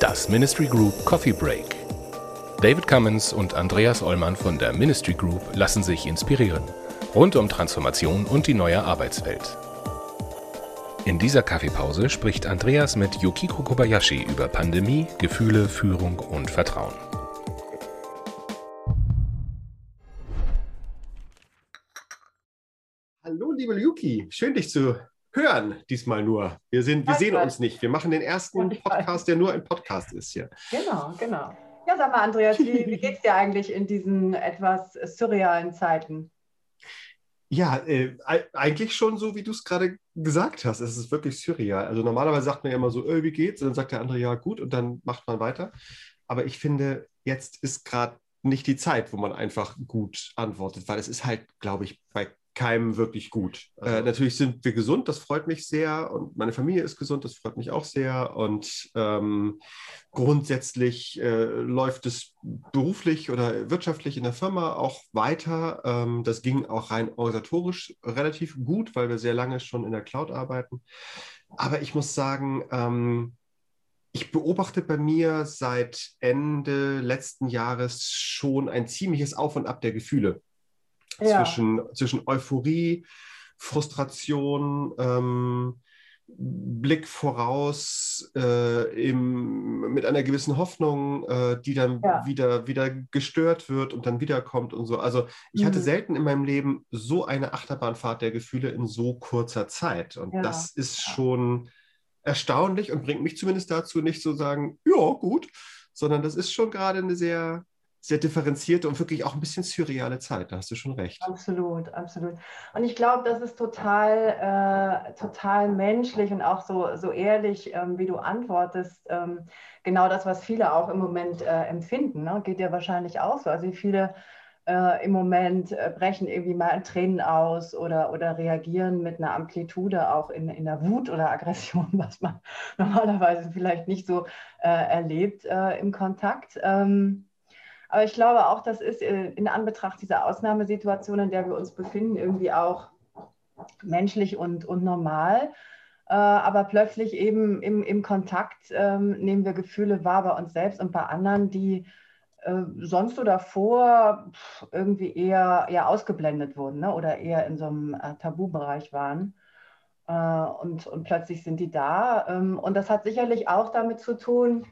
Das Ministry Group Coffee Break. David Cummins und Andreas Ollmann von der Ministry Group lassen sich inspirieren. Rund um Transformation und die neue Arbeitswelt. In dieser Kaffeepause spricht Andreas mit Yukiko Kobayashi über Pandemie, Gefühle, Führung und Vertrauen. Yuki, schön dich zu hören, diesmal nur. Wir, sind, wir sehen uns nicht. Wir machen den ersten Podcast, der nur ein Podcast ist hier. Genau, genau. Ja, sag mal, Andreas, wie, wie geht es dir eigentlich in diesen etwas surrealen Zeiten? Ja, äh, eigentlich schon so, wie du es gerade gesagt hast. Es ist wirklich surreal. Also normalerweise sagt man ja immer so, äh, wie geht's? Und dann sagt der andere, ja, gut, und dann macht man weiter. Aber ich finde, jetzt ist gerade nicht die Zeit, wo man einfach gut antwortet, weil es ist halt, glaube ich, bei keinem wirklich gut. Äh, also. Äh, natürlich sind wir gesund, das freut mich sehr. Und meine Familie ist gesund, das freut mich auch sehr. Und ähm, grundsätzlich äh, läuft es beruflich oder wirtschaftlich in der Firma auch weiter. Ähm, das ging auch rein organisatorisch relativ gut, weil wir sehr lange schon in der Cloud arbeiten. Aber ich muss sagen, ähm, ich beobachte bei mir seit Ende letzten Jahres schon ein ziemliches Auf und Ab der Gefühle ja. zwischen, zwischen Euphorie, Frustration, ähm, Blick voraus äh, im, mit einer gewissen Hoffnung, äh, die dann ja. wieder, wieder gestört wird und dann wiederkommt und so. Also ich mhm. hatte selten in meinem Leben so eine Achterbahnfahrt der Gefühle in so kurzer Zeit. Und ja. das ist schon erstaunlich und bringt mich zumindest dazu, nicht zu sagen, ja, gut, sondern das ist schon gerade eine sehr, sehr differenzierte und wirklich auch ein bisschen surreale Zeit. Da hast du schon recht. Absolut, absolut. Und ich glaube, das ist total, äh, total menschlich und auch so, so ehrlich, ähm, wie du antwortest. Ähm, genau das, was viele auch im Moment äh, empfinden. Ne? Geht ja wahrscheinlich auch so. Also viele äh, im Moment äh, brechen irgendwie mal Tränen aus oder, oder reagieren mit einer Amplitude auch in, in der Wut oder Aggression, was man normalerweise vielleicht nicht so äh, erlebt äh, im Kontakt. Ähm, aber ich glaube auch, das ist in Anbetracht dieser Ausnahmesituation, in der wir uns befinden, irgendwie auch menschlich und, und normal. Äh, aber plötzlich eben im, im Kontakt ähm, nehmen wir Gefühle wahr bei uns selbst und bei anderen, die äh, sonst oder vor irgendwie eher, eher ausgeblendet wurden ne? oder eher in so einem äh, Tabubereich waren. Äh, und, und plötzlich sind die da. Ähm, und das hat sicherlich auch damit zu tun,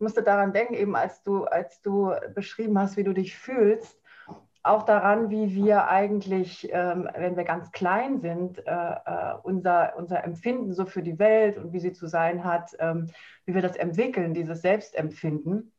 musste daran denken, eben als du, als du beschrieben hast, wie du dich fühlst, auch daran, wie wir eigentlich, ähm, wenn wir ganz klein sind, äh, äh, unser, unser Empfinden so für die Welt und wie sie zu sein hat, ähm, wie wir das entwickeln, dieses Selbstempfinden.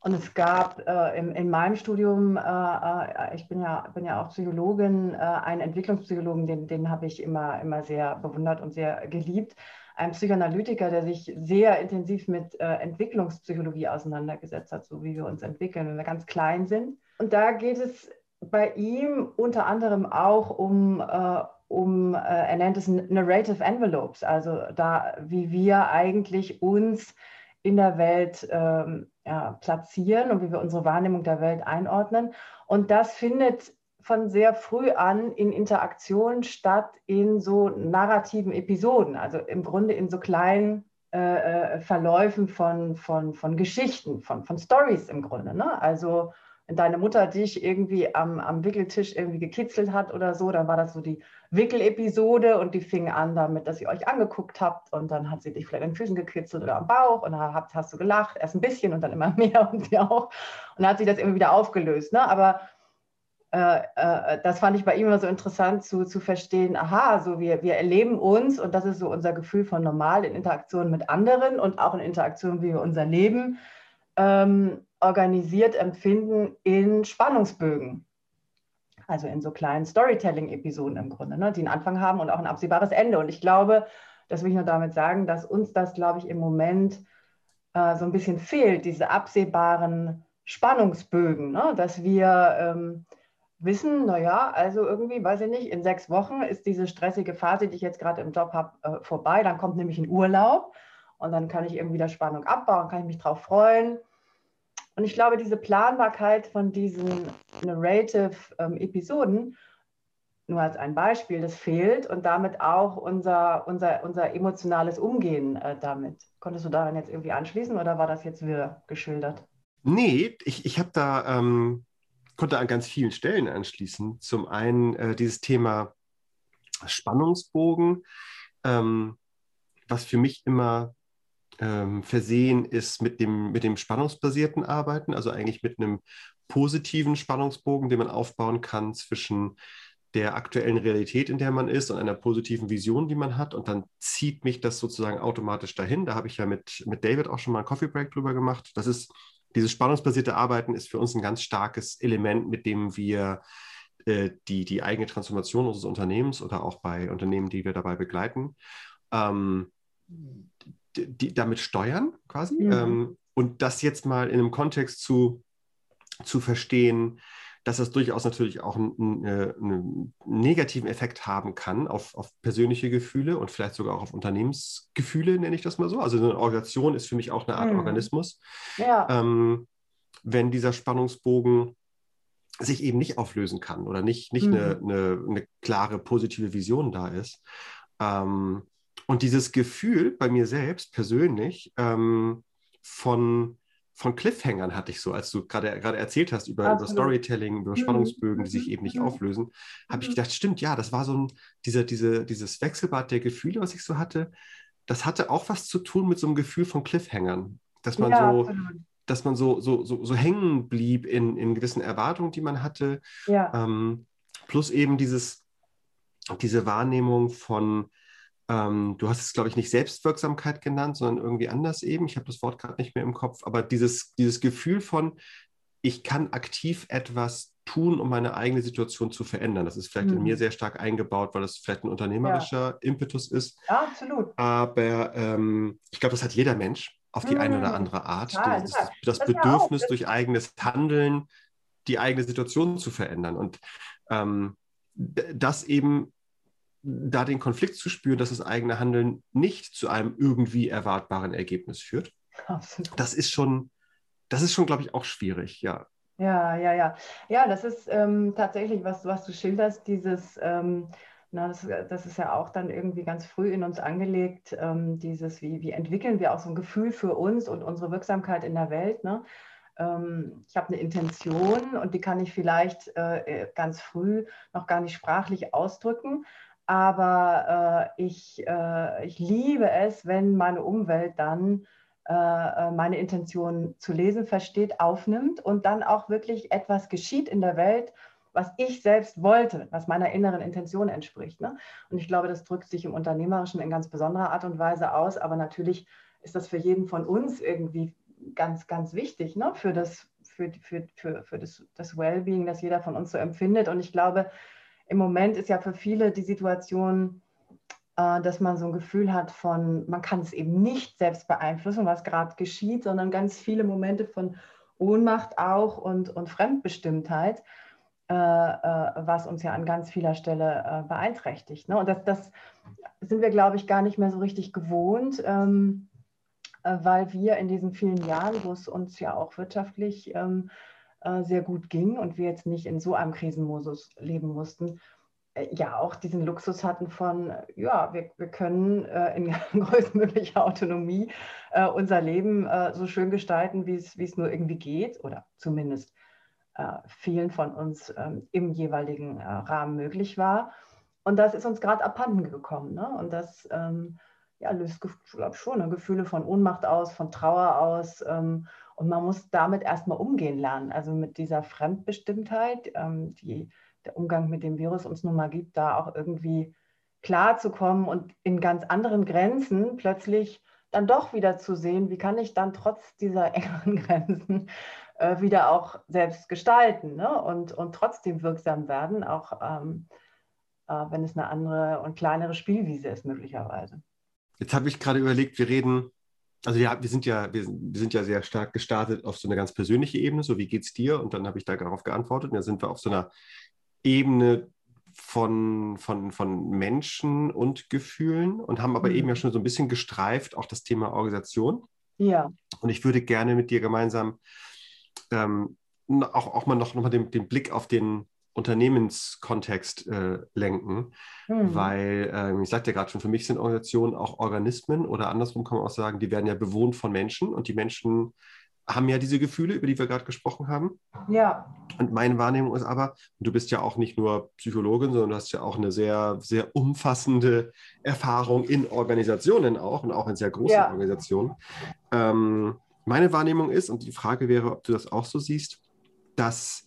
Und es gab äh, in, in, meinem Studium, äh, äh, ich bin ja, bin ja auch Psychologin, äh, einen Entwicklungspsychologen, den, den habe ich immer, immer sehr bewundert und sehr geliebt ein Psychoanalytiker, der sich sehr intensiv mit äh, Entwicklungspsychologie auseinandergesetzt hat, so wie wir uns entwickeln, wenn wir ganz klein sind. Und da geht es bei ihm unter anderem auch um, äh, um äh, er nennt es Narrative Envelopes, also da, wie wir eigentlich uns in der Welt ähm, ja, platzieren und wie wir unsere Wahrnehmung der Welt einordnen. Und das findet von sehr früh an in Interaktion statt in so narrativen Episoden, also im Grunde in so kleinen äh, äh Verläufen von, von, von Geschichten, von, von Stories im Grunde. Ne? Also wenn deine Mutter dich irgendwie am, am Wickeltisch irgendwie gekitzelt hat oder so, dann war das so die Wickelepisode und die fing an damit, dass ihr euch angeguckt habt und dann hat sie dich vielleicht an den Füßen gekitzelt oder am Bauch und dann hast, hast du gelacht, erst ein bisschen und dann immer mehr und sie auch. Und dann hat sich das immer wieder aufgelöst. Ne? Aber das fand ich bei ihm immer so interessant zu, zu verstehen, aha, so wir, wir erleben uns und das ist so unser Gefühl von normal in Interaktion mit anderen und auch in Interaktion, wie wir unser Leben ähm, organisiert empfinden in Spannungsbögen. Also in so kleinen Storytelling-Episoden im Grunde, ne, die einen Anfang haben und auch ein absehbares Ende. Und ich glaube, das will ich nur damit sagen, dass uns das, glaube ich, im Moment äh, so ein bisschen fehlt, diese absehbaren Spannungsbögen, ne? dass wir ähm, wissen, naja, also irgendwie, weiß ich nicht, in sechs Wochen ist diese stressige Phase, die ich jetzt gerade im Job habe, äh, vorbei. Dann kommt nämlich ein Urlaub und dann kann ich irgendwie der Spannung abbauen, kann ich mich drauf freuen. Und ich glaube, diese Planbarkeit von diesen Narrative-Episoden, ähm, nur als ein Beispiel, das fehlt und damit auch unser, unser, unser emotionales Umgehen äh, damit. Konntest du daran jetzt irgendwie anschließen oder war das jetzt wieder geschildert? Nee, ich, ich habe da, ähm, konnte an ganz vielen Stellen anschließen. Zum einen äh, dieses Thema Spannungsbogen, ähm, was für mich immer ähm, versehen ist mit dem, mit dem spannungsbasierten Arbeiten, also eigentlich mit einem positiven Spannungsbogen, den man aufbauen kann zwischen der aktuellen Realität, in der man ist und einer positiven Vision, die man hat. Und dann zieht mich das sozusagen automatisch dahin. Da habe ich ja mit, mit David auch schon mal einen Coffee Break drüber gemacht. Das ist, dieses spannungsbasierte Arbeiten ist für uns ein ganz starkes Element, mit dem wir äh, die, die eigene Transformation unseres Unternehmens oder auch bei Unternehmen, die wir dabei begleiten, ähm, die, damit steuern quasi. Mhm. Ähm, und das jetzt mal in einem Kontext zu, zu verstehen, dass das durchaus natürlich auch einen, äh, einen, negativen Effekt haben kann auf, auf, persönliche Gefühle und vielleicht sogar auch auf Unternehmensgefühle, nenne ich das mal so. Also eine Organisation ist für mich auch eine Art mhm. Organismus. Ja. Ähm, wenn dieser Spannungsbogen sich eben nicht auflösen kann oder nicht, nicht mhm. eine, eine, eine, klare positive Vision da ist. Ähm, und dieses Gefühl bei mir selbst persönlich ähm, von, von Cliffhangern hatte ich so, als du gerade erzählt hast über, über Storytelling, über mhm. Spannungsbögen, die sich eben nicht mhm. auflösen, habe ich mhm. gedacht, stimmt, ja, das war so ein, dieser, diese, dieses Wechselbad der Gefühle, was ich so hatte, das hatte auch was zu tun mit so einem Gefühl von Cliffhangern, dass man ja, so, absolut. dass man so, so, so, so hängen blieb in, in gewissen Erwartungen, die man hatte, ja. ähm, plus eben dieses, diese Wahrnehmung von, ähm, du hast es, glaube ich, nicht Selbstwirksamkeit genannt, sondern irgendwie anders eben. Ich habe das Wort gerade nicht mehr im Kopf, aber dieses, dieses Gefühl von, ich kann aktiv etwas tun, um meine eigene Situation zu verändern. Das ist vielleicht mhm. in mir mhm. sehr stark eingebaut, weil das vielleicht ein unternehmerischer ja. Impetus ist. Ja, absolut. Aber ähm, ich glaube, das hat jeder Mensch auf die mhm. eine oder mhm. andere Art. Ja, das, das, das, das Bedürfnis ja durch eigenes Handeln, die eigene Situation zu verändern. Und ähm, das eben da den Konflikt zu spüren, dass das eigene Handeln nicht zu einem irgendwie erwartbaren Ergebnis führt. Absolut. Das ist schon, das ist schon, glaube ich, auch schwierig, ja. Ja, ja, ja. Ja, das ist ähm, tatsächlich, was, was du schilderst, dieses, ähm, na, das, das ist ja auch dann irgendwie ganz früh in uns angelegt, ähm, dieses, wie, wie entwickeln wir auch so ein Gefühl für uns und unsere Wirksamkeit in der Welt. Ne? Ähm, ich habe eine Intention und die kann ich vielleicht äh, äh, ganz früh noch gar nicht sprachlich ausdrücken, aber äh, ich, äh, ich liebe es, wenn meine Umwelt dann äh, äh, meine Intention zu lesen versteht, aufnimmt und dann auch wirklich etwas geschieht in der Welt, was ich selbst wollte, was meiner inneren Intention entspricht. Ne? Und ich glaube, das drückt sich im Unternehmerischen in ganz besonderer Art und Weise aus, aber natürlich ist das für jeden von uns irgendwie ganz, ganz wichtig ne? für das, für, für, für, für das, das Wellbeing, das jeder von uns so empfindet. Und ich glaube, im Moment ist ja für viele die Situation, äh, dass man so ein Gefühl hat von, man kann es eben nicht selbst beeinflussen, was gerade geschieht, sondern ganz viele Momente von Ohnmacht auch und, und Fremdbestimmtheit, äh, äh, was uns ja an ganz vieler Stelle beeinträchtigt. Ne? Und das, das sind wir, glaube ich, gar nicht mehr so richtig gewohnt, ähm, weil wir in diesen vielen Jahren, wo es uns ja auch wirtschaftlich ähm, äh, sehr gut ging und wir jetzt nicht in so einem Krisenmodus leben mussten, äh, ja auch diesen Luxus hatten von, ja, wir, wir können äh, in größtmöglicher Autonomie äh, unser Leben äh, so schön gestalten, wie es nur irgendwie geht oder zumindest äh, vielen von uns ähm, im jeweiligen Rahmen möglich war. Und das ist uns gerade abhanden gekommen. Ne? Und das ähm, ja, löst, glaube ich, schon ne? Gefühle von Ohnmacht aus, von Trauer aus. Ähm, und man muss damit erstmal umgehen lernen. Also mit dieser Fremdbestimmtheit, ähm, die der Umgang mit dem Virus uns nun mal gibt, da auch irgendwie klar zu kommen und in ganz anderen Grenzen plötzlich dann doch wieder zu sehen, wie kann ich dann trotz dieser engeren Grenzen äh, wieder auch selbst gestalten ne? und, und trotzdem wirksam werden, auch ähm, äh, wenn es eine andere und kleinere Spielwiese ist möglicherweise. Jetzt habe ich gerade überlegt, wir reden also ja, wir sind ja, wir, wir, sind ja sehr stark gestartet auf so eine ganz persönliche Ebene, so wie geht's dir? Und dann habe ich darauf geantwortet. Und da sind wir auf so einer Ebene von, von, von Menschen und Gefühlen und haben aber mhm. eben ja schon so ein bisschen gestreift, auch das Thema Organisation. Ja. Und ich würde gerne mit dir gemeinsam ähm, auch, auch mal noch, noch mal den, den Blick auf den Unternehmenskontext äh, lenken, mhm. weil ähm, ich sagte ja gerade schon, für mich sind Organisationen auch Organismen oder andersrum kann man auch sagen, die werden ja bewohnt von Menschen und die Menschen haben ja diese Gefühle, über die wir gerade gesprochen haben. Ja. Und meine Wahrnehmung ist aber, du bist ja auch nicht nur Psychologin, sondern du hast ja auch eine sehr, sehr umfassende Erfahrung in Organisationen auch und auch in sehr großen ja. Organisationen. Ähm, meine Wahrnehmung ist, und die Frage wäre, ob du das auch so siehst, dass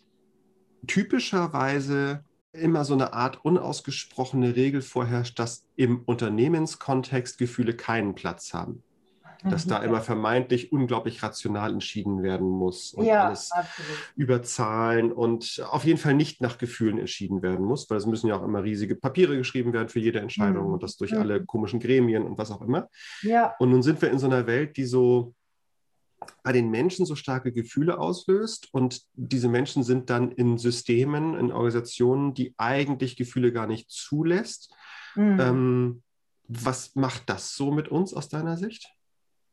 typischerweise immer so eine Art unausgesprochene Regel vorherrscht, dass im Unternehmenskontext Gefühle keinen Platz haben dass da immer vermeintlich unglaublich rational entschieden werden muss und ja, alles absolut. über Zahlen und auf jeden Fall nicht nach Gefühlen entschieden werden muss, weil es müssen ja auch immer riesige Papiere geschrieben werden für jede Entscheidung mhm. und das durch mhm. alle komischen Gremien und was auch immer. Ja. Und nun sind wir in so einer Welt, die so bei den Menschen so starke Gefühle auslöst und diese Menschen sind dann in Systemen, in Organisationen, die eigentlich Gefühle gar nicht zulässt. Mhm. Ähm, was macht das so mit uns aus deiner Sicht?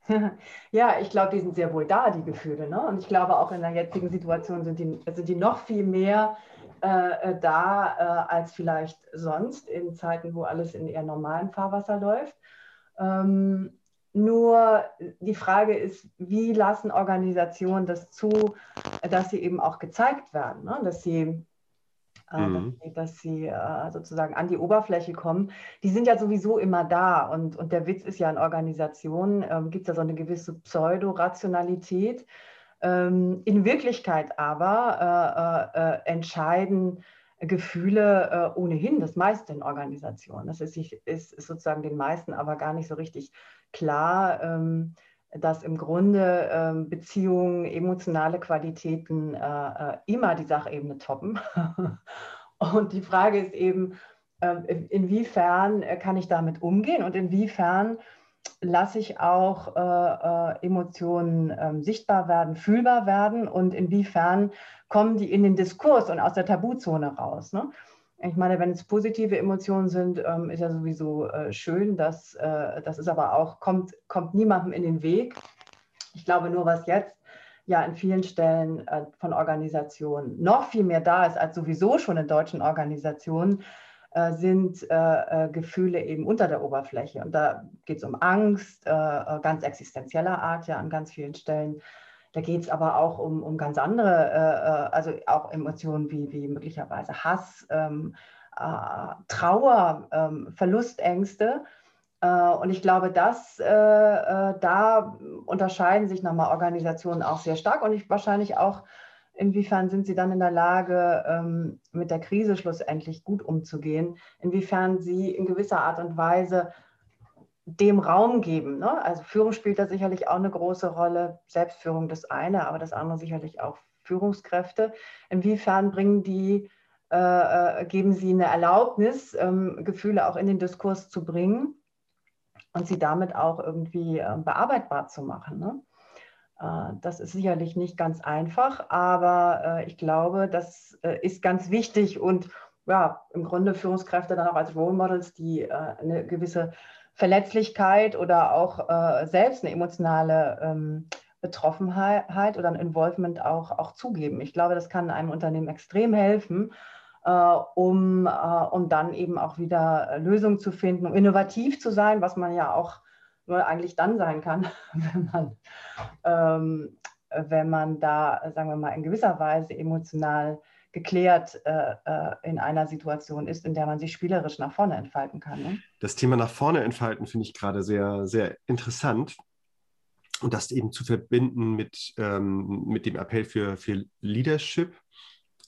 Ja, ich glaube, die sind sehr wohl da, die Gefühle. Ne? Und ich glaube, auch in der jetzigen Situation sind die, sind die noch viel mehr äh, äh, da äh, als vielleicht sonst in Zeiten, wo alles in eher normalen Fahrwasser läuft. Ähm, nur die Frage ist, wie lassen Organisationen das zu, dass sie eben auch gezeigt werden, ne? dass sie äh, mhm. dass sie, dass sie sozusagen an die Oberfläche kommen, die sind ja sowieso immer da. Und, und der Witz ist ja in Organisationen, ähm, gibt es ja so eine gewisse Pseudo-Rationalität. Ähm, in Wirklichkeit aber äh, äh, entscheiden Gefühle äh, ohnehin das meiste in Organisationen. Das ist, ist, ist, sozusagen den meisten aber gar nicht so richtig klar. Ähm, dass im Grunde ähm, Beziehungen, emotionale Qualitäten äh, äh, immer die Sachebene toppen. und die Frage ist eben, äh, inwiefern äh, kann ich damit umgehen und inwiefern lasse ich auch äh, äh, Emotionen ähm, sichtbar werden, fühlbar werden und inwiefern kommen die in den Diskurs und aus der Tabuzone raus. Ne? Ich meine, wenn es positive Emotionen sind, ähm, ist ja sowieso äh, schön. Das, äh, das ist aber auch, kommt, kommt niemandem in den Weg. Ich glaube nur, was jetzt ja in vielen Stellen äh, von Organisationen noch viel mehr da ist als sowieso schon in deutschen Organisationen, sind Gefühle eben unter der Oberfläche. Und da geht es um Angst, ganz existenzieller Art, ja, an ganz vielen Stellen da geht es aber auch um, um ganz andere, äh, äh, also auch Emotionen wie, wie möglicherweise Hass, ähm, äh, Trauer, ähm, Verlustängste. Äh, und ich glaube, dass äh, äh, da unterscheiden sich nochmal Organisationen auch sehr stark und ich wahrscheinlich auch, inwiefern sind sie dann in der Lage, ähm, mit der Krise schlussendlich gut umzugehen, inwiefern sie in gewisser Art und Weise dem Raum geben. Ne? Also Führung spielt da sicherlich auch eine große Rolle. Selbstführung das eine, aber das andere sicherlich auch Führungskräfte. Inwiefern bringen die, äh, äh, geben sie eine Erlaubnis, ähm, Gefühle auch in den Diskurs zu bringen und sie damit auch irgendwie äh, bearbeitbar zu machen. Ne? Äh, das ist sicherlich nicht ganz einfach, aber äh, ich glaube, das ist ganz wichtig und ja, im Grunde Führungskräfte dann auch als Role Models, die eine gewisse Verletzlichkeit oder auch äh, selbst eine emotionale ähm, Betroffenheit oder ein Involvement auch, auch zugeben. Ich glaube, das kann einem Unternehmen extrem helfen, äh, um, äh, um dann eben auch wieder Lösungen zu finden, um innovativ zu sein, was man ja auch nur eigentlich dann sein kann, wenn man, ähm, wenn man da, sagen wir mal, in gewisser Weise emotional geklärt äh, äh, in einer Situation ist, in der man sich spielerisch nach vorne entfalten kann. Ne? Das Thema nach vorne entfalten finde ich gerade sehr, sehr interessant. Und das eben zu verbinden mit, ähm, mit dem Appell für, für Leadership,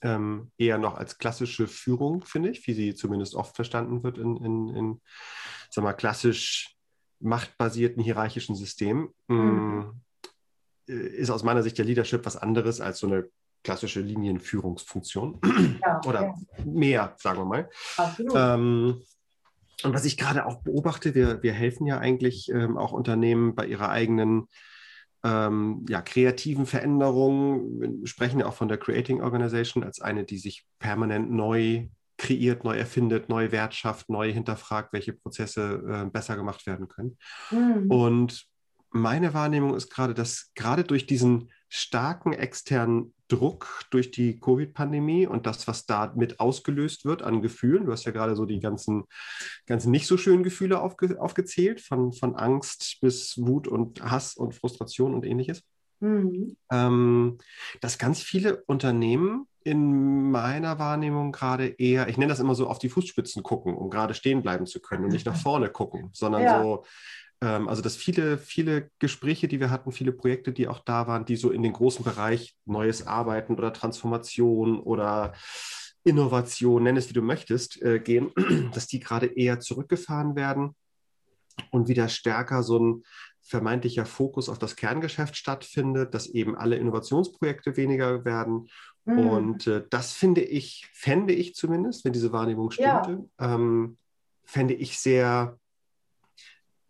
ähm, eher noch als klassische Führung, finde ich, wie sie zumindest oft verstanden wird in, in, in sag mal, klassisch machtbasierten hierarchischen Systemen. Mhm. Äh, ist aus meiner Sicht der Leadership was anderes als so eine klassische Linienführungsfunktion ja, oder ja. mehr, sagen wir mal. Ähm, und was ich gerade auch beobachte, wir, wir helfen ja eigentlich ähm, auch Unternehmen bei ihrer eigenen ähm, ja, kreativen Veränderungen. Wir sprechen ja auch von der Creating Organization als eine, die sich permanent neu kreiert, neu erfindet, neu Wert schafft, neu hinterfragt, welche Prozesse äh, besser gemacht werden können. Mhm. Und meine Wahrnehmung ist gerade, dass gerade durch diesen starken externen Druck durch die Covid-Pandemie und das, was damit ausgelöst wird an Gefühlen. Du hast ja gerade so die ganzen, ganzen nicht so schönen Gefühle aufge, aufgezählt, von, von Angst bis Wut und Hass und Frustration und ähnliches. Mhm. Ähm, dass ganz viele Unternehmen in meiner Wahrnehmung gerade eher, ich nenne das immer so, auf die Fußspitzen gucken, um gerade stehen bleiben zu können und nicht nach vorne gucken, sondern ja. so also dass viele, viele Gespräche, die wir hatten, viele Projekte, die auch da waren, die so in den großen Bereich neues Arbeiten oder Transformation oder Innovation, nenn es wie du möchtest, äh, gehen, dass die gerade eher zurückgefahren werden und wieder stärker so ein vermeintlicher Fokus auf das Kerngeschäft stattfindet, dass eben alle Innovationsprojekte weniger werden. Mhm. Und äh, das finde ich, fände ich zumindest, wenn diese Wahrnehmung stimmte, ja. ähm, fände ich sehr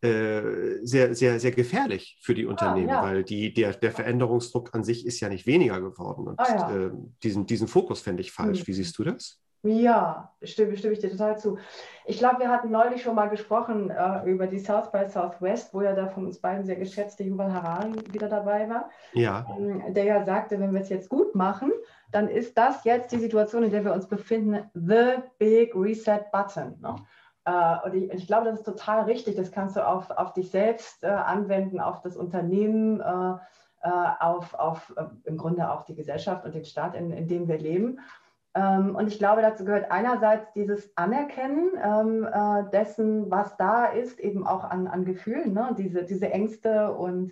äh, sehr, sehr, sehr gefährlich für die ah, Unternehmen, ah, ja. weil die, der, der Veränderungsdruck an sich ist ja nicht weniger geworden. Und ah, ja. äh, diesen, diesen Fokus fände ich falsch. Hm. Wie siehst du das? Ja, stimme, stimme ich dir total zu. Ich glaube, wir hatten neulich schon mal gesprochen äh, über die South by Southwest, wo ja da von uns beiden sehr geschätzte Yuval Harari wieder dabei war. Ja. Ähm, der ja sagte, wenn wir es jetzt gut machen, dann ist das jetzt die Situation, in der wir uns befinden, the big reset button. Ne? Äh, und ich, ich, glaube, das ist total richtig. Das kannst du auf, auf dich selbst äh, anwenden, auf das Unternehmen, äh, äh auf, auf äh, im Grunde auch die Gesellschaft und den Staat, in, in dem wir leben. Ähm, und ich glaube, dazu gehört einerseits dieses Anerkennen ähm, äh, dessen, was da ist, eben auch an, an Gefühlen, ne? diese, diese Ängste und,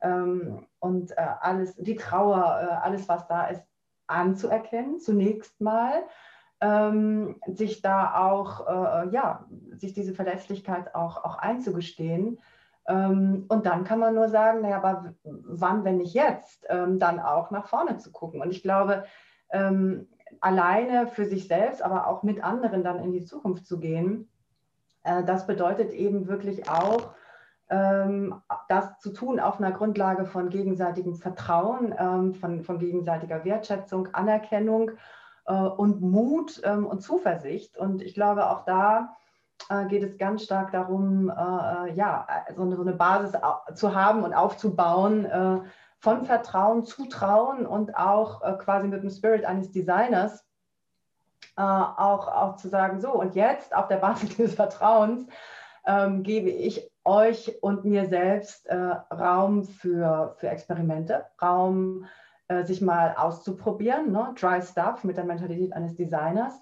ähm, und alles, die Trauer, alles, was da ist, anzuerkennen, zunächst mal ähm, sich da auch, äh, ja, sich diese Verletzlichkeit auch, auch einzugestehen. Ähm, und dann kann man nur sagen, naja, aber wann, wenn nicht jetzt, ähm, dann auch nach vorne zu gucken. Und ich glaube, ähm, alleine für sich selbst, aber auch mit anderen dann in die Zukunft zu gehen, äh, das bedeutet eben wirklich auch, ähm, das zu tun auf einer Grundlage von gegenseitigem Vertrauen, ähm, von, von gegenseitiger Wertschätzung, Anerkennung und Mut ähm, und Zuversicht. Und ich glaube, auch da äh, geht es ganz stark darum, äh, ja, so eine, Basis zu haben und aufzubauen von Vertrauen, Zutrauen und auch quasi mit dem Spirit eines Designers auch, auch zu sagen, so und jetzt auf der Basis des Vertrauens ähm, gebe ich euch und mir selbst äh, Raum für, für Experimente, Raum äh, sich mal auszuprobieren, ne? Dry Stuff mit der Mentalität eines Designers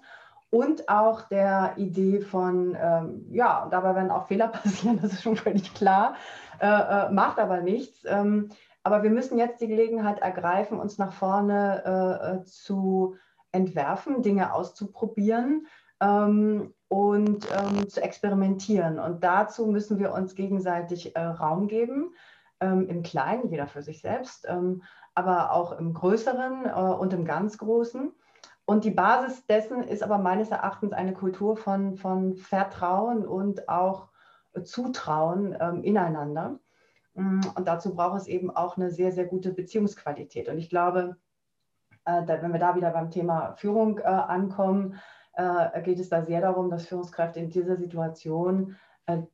und auch der Idee von, ähm, ja, dabei werden auch Fehler passieren, das ist schon völlig klar, äh, äh, macht aber nichts. Ähm, aber wir müssen jetzt die Gelegenheit ergreifen, uns nach vorne äh, äh zu entwerfen, Dinge auszuprobieren ähm, und ähm, zu experimentieren. Und dazu müssen wir uns gegenseitig Raum geben, ähm, im Kleinen, jeder für sich selbst, ähm, aber auch im Größeren äh, und im ganz Großen. Und die Basis dessen ist aber meines Erachtens eine Kultur von, von Vertrauen und auch Zutrauen ähm, ineinander. Mm, und dazu braucht es eben auch eine sehr, sehr gute Beziehungsqualität. Und ich glaube, äh, da, wenn wir da wieder beim Thema Führung äh, ankommen, äh, geht es da sehr darum, dass Führungskräfte in dieser Situation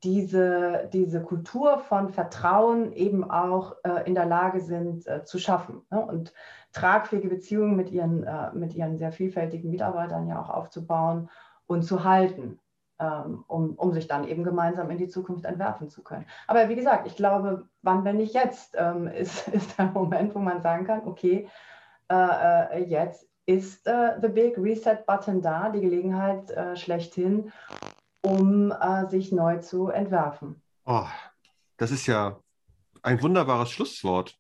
diese, diese Kultur von Vertrauen eben auch äh, in der Lage sind äh, zu schaffen ne? und tragfähige Beziehungen mit ihren, äh, mit ihren sehr vielfältigen Mitarbeitern ja auch aufzubauen und zu halten, ähm, um, um sich dann eben gemeinsam in die Zukunft entwerfen zu können. Aber wie gesagt, ich glaube, wann, wenn nicht jetzt, ähm, ist, ist der Moment, wo man sagen kann, okay, äh, äh, jetzt ist the Big Reset Button da, die Gelegenheit schlechthin, um äh, sich neu zu entwerfen. Oh, das ist ja ein wunderbares Schlusswort,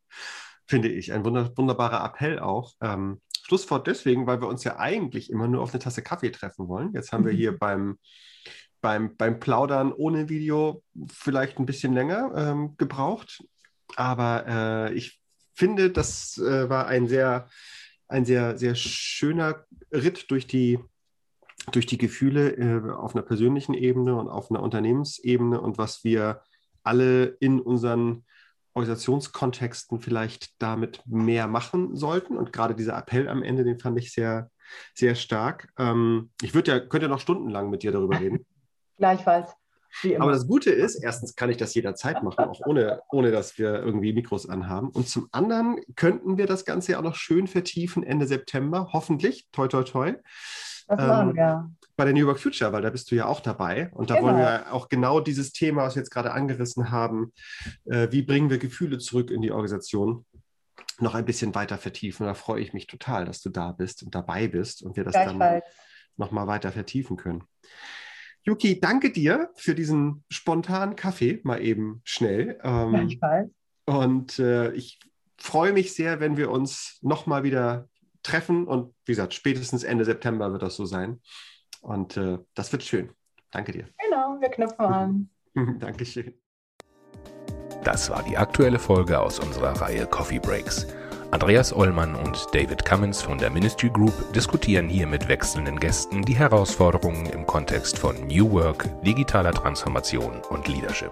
finde ich. Ein wunder wunderbarer Appell auch. Ähm, Schlusswort deswegen, weil wir uns ja eigentlich immer nur auf eine Tasse Kaffee treffen wollen. Jetzt haben wir hier beim, beim, beim Plaudern ohne Video vielleicht ein bisschen länger ähm, gebraucht. Aber äh, ich finde, das äh, war ein sehr, ein sehr, sehr schöner Ritt durch die durch die Gefühle äh, auf einer persönlichen Ebene und auf einer Unternehmensebene und was wir alle in unseren Organisationskontexten vielleicht damit mehr machen sollten. Und gerade dieser Appell am Ende, den fand ich sehr, sehr stark. Ähm, ich würde ja, könnte ja noch stundenlang mit dir darüber reden. Gleichfalls. Aber das Gute ist, erstens kann ich das jederzeit machen, auch ohne, ohne dass wir irgendwie Mikros anhaben. Und zum anderen könnten wir das Ganze ja auch noch schön vertiefen Ende September, hoffentlich. Toi, toi, toi. Das machen ähm, wir. Bei der New York Future, weil da bist du ja auch dabei. Und da genau. wollen wir auch genau dieses Thema, was wir jetzt gerade angerissen haben, äh, wie bringen wir Gefühle zurück in die Organisation, noch ein bisschen weiter vertiefen. Da freue ich mich total, dass du da bist und dabei bist und wir das dann nochmal weiter vertiefen können. Yuki, danke dir für diesen spontanen Kaffee, mal eben schnell. Ähm, und äh, ich freue mich sehr, wenn wir uns nochmal wieder treffen. Und wie gesagt, spätestens Ende September wird das so sein. Und äh, das wird schön. Danke dir. Genau, wir knüpfen an. Dankeschön. Das war die aktuelle Folge aus unserer Reihe Coffee Breaks. Andreas Ollmann und David Cummins von der Ministry Group diskutieren hier mit wechselnden Gästen die Herausforderungen im Kontext von New Work, digitaler Transformation und Leadership.